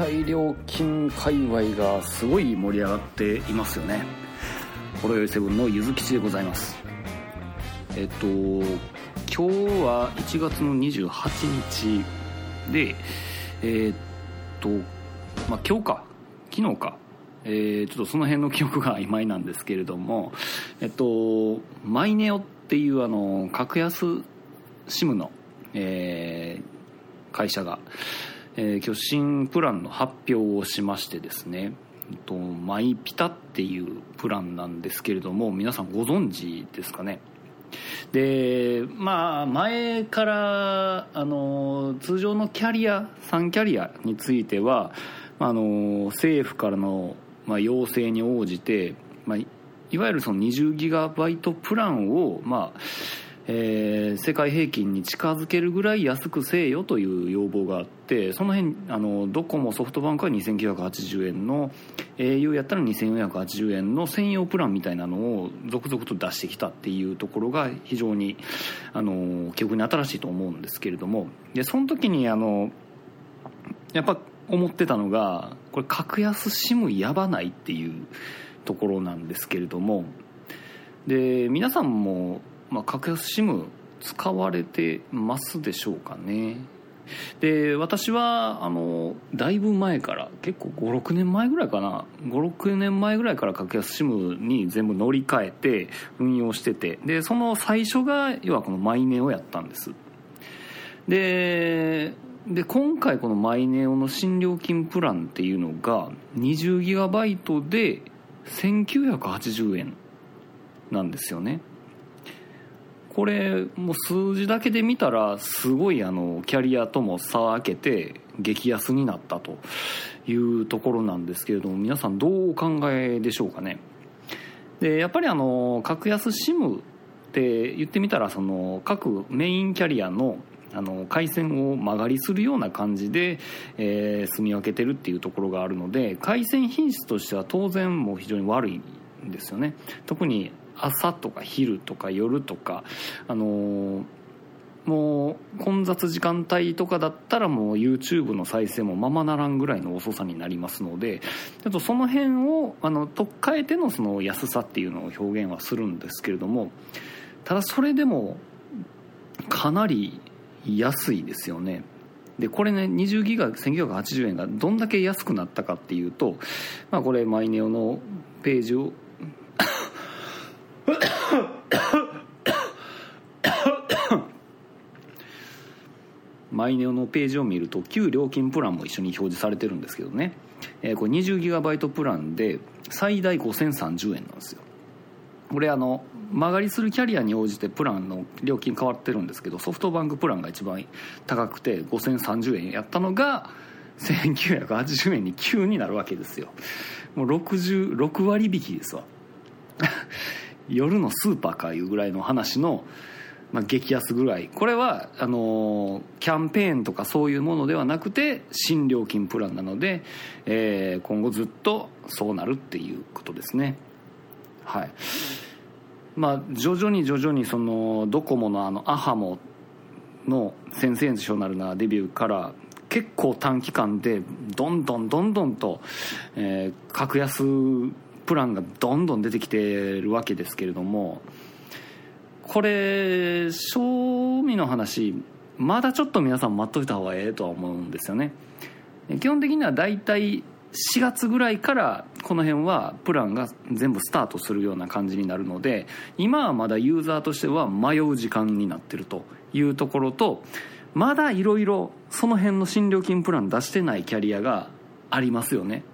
帯料金界隈がすごい盛り上がっていますよね。ほろよいセブンのゆずきちでございます。えっと今日は1月の28日でえーっとまあ今日か昨日か。えーちょっとその辺の記憶が曖昧なんですけれどもえっとマイネオっていうあの格安 SIM の、えー会社が、えー、今日新プランの発表をしましてですねえっとマイピタっていうプランなんですけれども皆さんご存知ですかね？でまあ前からあの通常のキャリア3キャリアについてはあの政府からの、まあ、要請に応じて、まあ、いわゆるその20ギガバイトプランを、まあえー世界平均に近づけるぐらい安くせえよという要望があってその辺あのドコモソフトバンクは2980円の au やったら2480円の専用プランみたいなのを続々と出してきたっていうところが非常にあの記憶に新しいと思うんですけれども。でその時にあのやっぱ思ってたのがこれ格安 SIM やばないっていうところなんですけれども。で皆さんも、まあ、格安 SIM 使われてますでしょうかね。で私はあのだいぶ前から結構56年前ぐらいかな。56年前ぐらいから格安 SIM に全部乗り換えて運用してて。でその最初が要はこのマイネオやったんです。でで今回このマイネオの新料金プランっていうのが 20GB で1980円なんですよね。これもう数字だけで見たらすごいあのキャリアとも差を開けて激安になったというところなんですけれども皆さんどうお考えでしょうかね。でやっぱりあの格安 SIM って言ってみたらその各メインキャリアのあの回線を曲がりするような感じで、え住み分けてるっていうところがあるので回線品質としては当然もう非常に悪いんですよね。特に朝とか昼とか夜とかあのもう混雑時間帯とかだったらもう YouTube の再生もままならんぐらいの遅さになりますのでちょっとその辺をあの取っ換えてのその安さっていうのを表現はするんですけれどもただそれでもかなり安いですよね。でこれね20ギガ1980円がどんだけ安くなったかっていうと、まあ、これマイネオのページをマイネオのページを見ると旧料金プランも一緒に表示されてるんですけどね、えーこれ 20GB プランで最大5030円なんですよ。これあの曲がりするキャリアに応じてプランの料金変わってるんですけどソフトバンクプランが一番高くて5030円やったのが1980円に急になるわけですよ。もう66割引きですわ。夜のスーパーかいうぐらいの話の、まあ、激安ぐらい。これはあのーキャンペーンとかそういうものではなくて新料金プランなので、えー今後ずっとそうなるっていうことですね。はい。まあ徐々に徐々にそのドコモのあのアハモのセンセーショナルなデビューから結構短期間でどんどんどんどんと、えー格安プランがどんどん出てきてるわけですけれどもこれ賞味の話まだちょっと皆さん待っといた方がええとは思うんですよね。基本的には大体4月ぐらいからこの辺はプランが全部スタートするような感じになるので今はまだユーザーとしては迷う時間になってるというところとまだいろいろその辺の新料金プラン出してないキャリアがありますよね。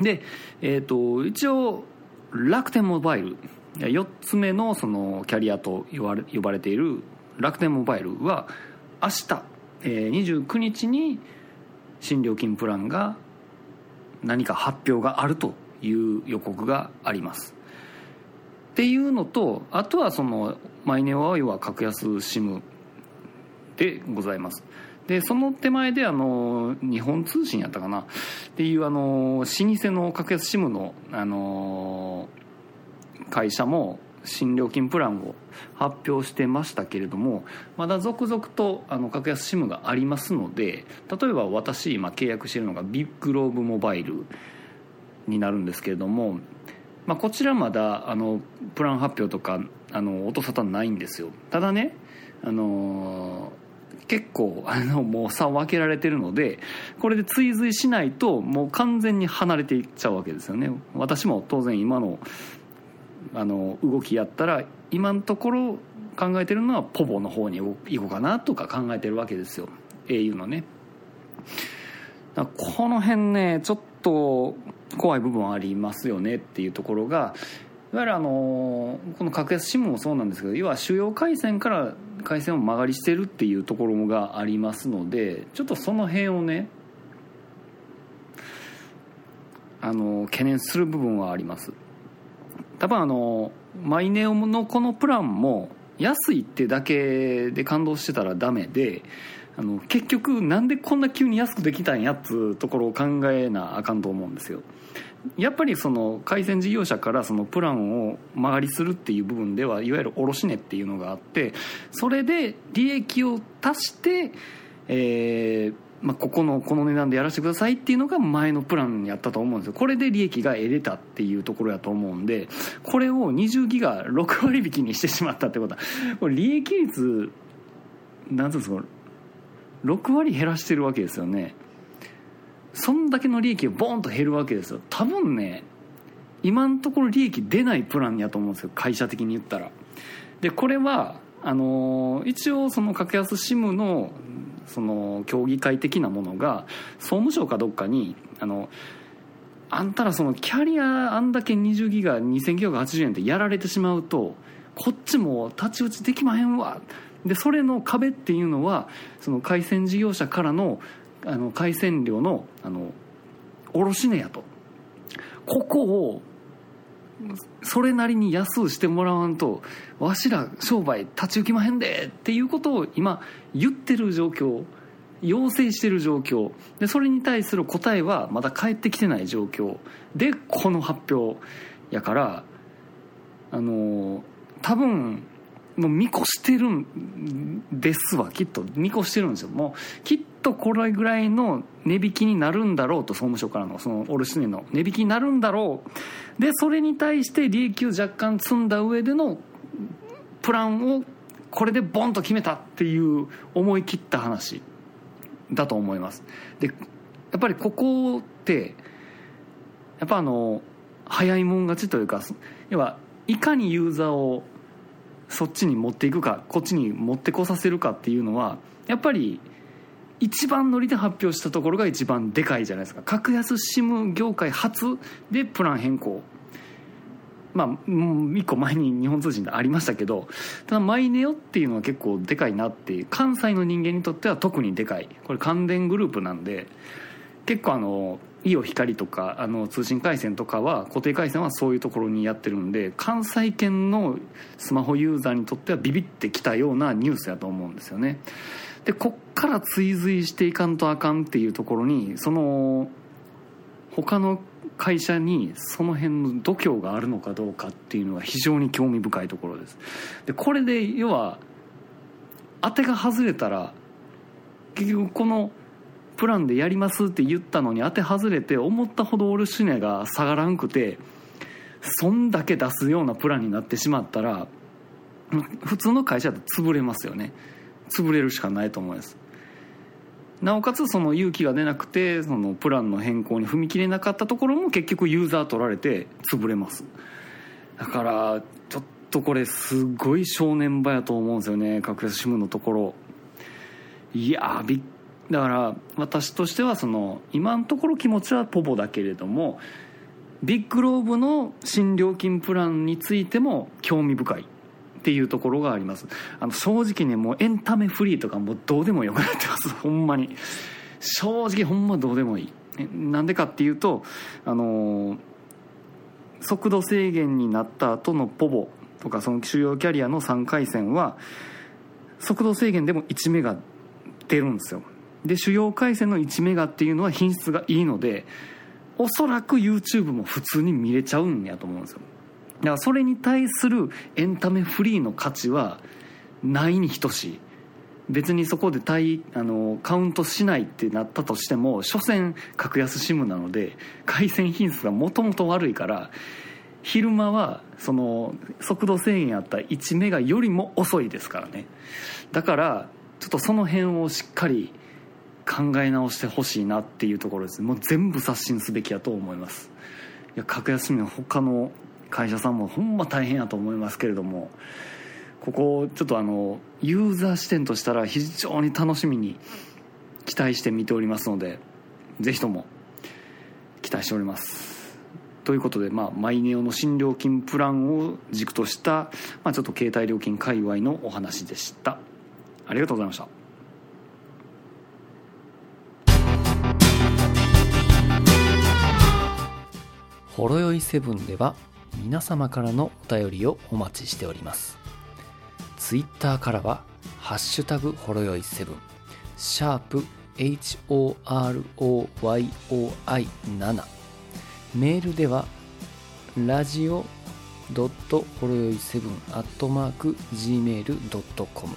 で、えー、と一応楽天モバイル4つ目のそのキャリアと呼ばれ呼ばれている楽天モバイルは明日、え29日に新料金プランが何か発表があるという予告があります。っていうのとあとはそのマイネオは要は格安 SIM でございます。でその手前であの日本通信やったかな。っていうあの老舗の格安 SIM のあの会社も新料金プランを発表してましたけれどもまだ続々とあの格安 SIM がありますので例えば私今契約しているのがビッグローブモバイルになるんですけれども、まあ、こちらまだあのプラン発表とかあの音沙汰ないんですよ。ただねあのー結構あのもう差を分けられてるのでこれで追随しないともう完全に離れていっちゃうわけですよね。私も当然今のあの動きやったら今のところ考えてるのはポボの方に行こうかなとか考えてるわけですよ。au のね。この辺ねちょっと怖い部分ありますよねっていうところがいわゆるあのこの格安 SIM もそうなんですけど要は主要回線から回線を曲がりしてるっていうところがありますのでちょっとその辺をねあの懸念する部分はあります。多分あのマイネオのこのプランも安いってだけで感動してたらダメであの結局なんでこんな急に安くできたんやっつうところを考えなあかんと思うんですよ。やっぱりその回線事業者からそのプランを間借りするっていう部分ではいわゆる卸値っていうのがあってそれで利益を足して、えーまあ、ここのこの値段でやらせてくださいっていうのが前のプランにやったと思うんですよ。これで利益が得れたっていうところやと思うんでこれを20ギガ6割引きにしてしまったってこと。はこれ利益率なんていうんですか6割減らしてるわけですよね。そんだけの利益がボーンと減るわけですよ。多分ね今のところ利益出ないプランやと思うんですよ。会社的に言ったら。でこれはあの一応その格安 SIM のその協議会的なものが総務省かどっかにあのあんたらそのキャリアあんだけ20ギガ2980円ってやられてしまうとこっちも太刀打ちできまへんわ。でそれの壁っていうのはその回線事業者からのあの海鮮料のあの卸値やと。ここをそれなりに安うしてもらわんとわしら商売立ち行きまへんでっていうことを今言ってる状況要請してる状況でそれに対する答えはまだ返ってきてない状況。でこの発表やからあの多分もう見越してるんですわきっと見越してるんですよ。もうきっとこれぐらいの値引きになるんだろうと総務省からのその卸値の値引きになるんだろうでそれに対して利益を若干積んだ上でのプランをこれでボンと決めたっていう思い切った話だと思います。でやっぱりここってやっぱあの早いもん勝ちというか要はいかにユーザーをそっちに持っていくかこっちに持ってこさせるかっていうのはやっぱり一番乗りで発表したところが一番でかいじゃないですか。格安 SIM 業界初でプラン変更。まあ1個前に日本通信でありましたけどただマイネオっていうのは結構でかいなっていう関西の人間にとっては特にでかい。これ関電グループなんで結構あのイオ光とかあの通信回線とかは固定回線はそういうところにやってるんで関西圏のスマホユーザーにとってはビビってきたようなニュースやと思うんですよね。でこっから追随していかんとあかんっていうところにその他の会社にその辺の度胸があるのかどうかっていうのは非常に興味深いところです。でこれで要は当てが外れたら結局このプランでやりますって言ったのに当て外れて思ったほどオルシネが下がらんくてそんだけ出すようなプランになってしまったら普通の会社だと潰れますよね。潰れるしかないと思います。なおかつその勇気が出なくてそのプランの変更に踏み切れなかったところも結局ユーザー取られて潰れます。だからちょっとこれすごい正念場やと思うんですよね。格安 SIM のところ。いやびっだから私としてはその今のところ気持ちはポポだけれどもビッグローブの新料金プランについても興味深い。っていうところがあります。あの正直ねもうエンタメフリーとかもうどうでもよくなってます。ほんまに。正直ほんまどうでもいい。なんでかっていうとあの速度制限になった後のポボとかその主要キャリアの3回線は速度制限でも1メガ出るんですよ。で主要回線の1メガっていうのは品質がいいのでおそらく YouTube も普通に見れちゃうんやと思うんですよ。だからそれに対するエンタメフリーの価値はないに等しい。別にそこで対あのカウントしないってなったとしても所詮格安 SIM なので回線品質がもともと悪いから昼間はその速度制限あった1メガよりも遅いですからね。だからちょっとその辺をしっかり考え直してほしいなっていうところです。もう全部刷新すべきやと思います。いや格安 SIM の他の会社さんもほんま大変やと思いますけれどもここちょっとあのユーザー視点としたら非常に楽しみに期待して見ておりますのでぜひとも期待しております。ということで、まあ、マイネオの新料金プランを軸とした、まあ、ちょっと携帯料金界隈のお話でした。ありがとうございました。ほろよいセブンでは皆様からのお便りをお待ちしております。ツイッターからは「ハッシュタグほろよいセブン」シャープ HOROYOI7 メールではラジオドットほろよい7アットマーク Gmail.com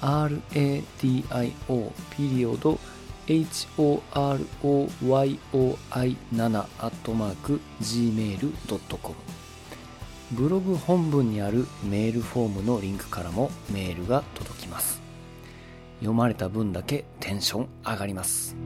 RADIO ピリオド HOROYOI7 アットマーク Gmail.com ブログ本文にあるメールフォームのリンクからもメールが届きます。読まれた分だけテンション上がります。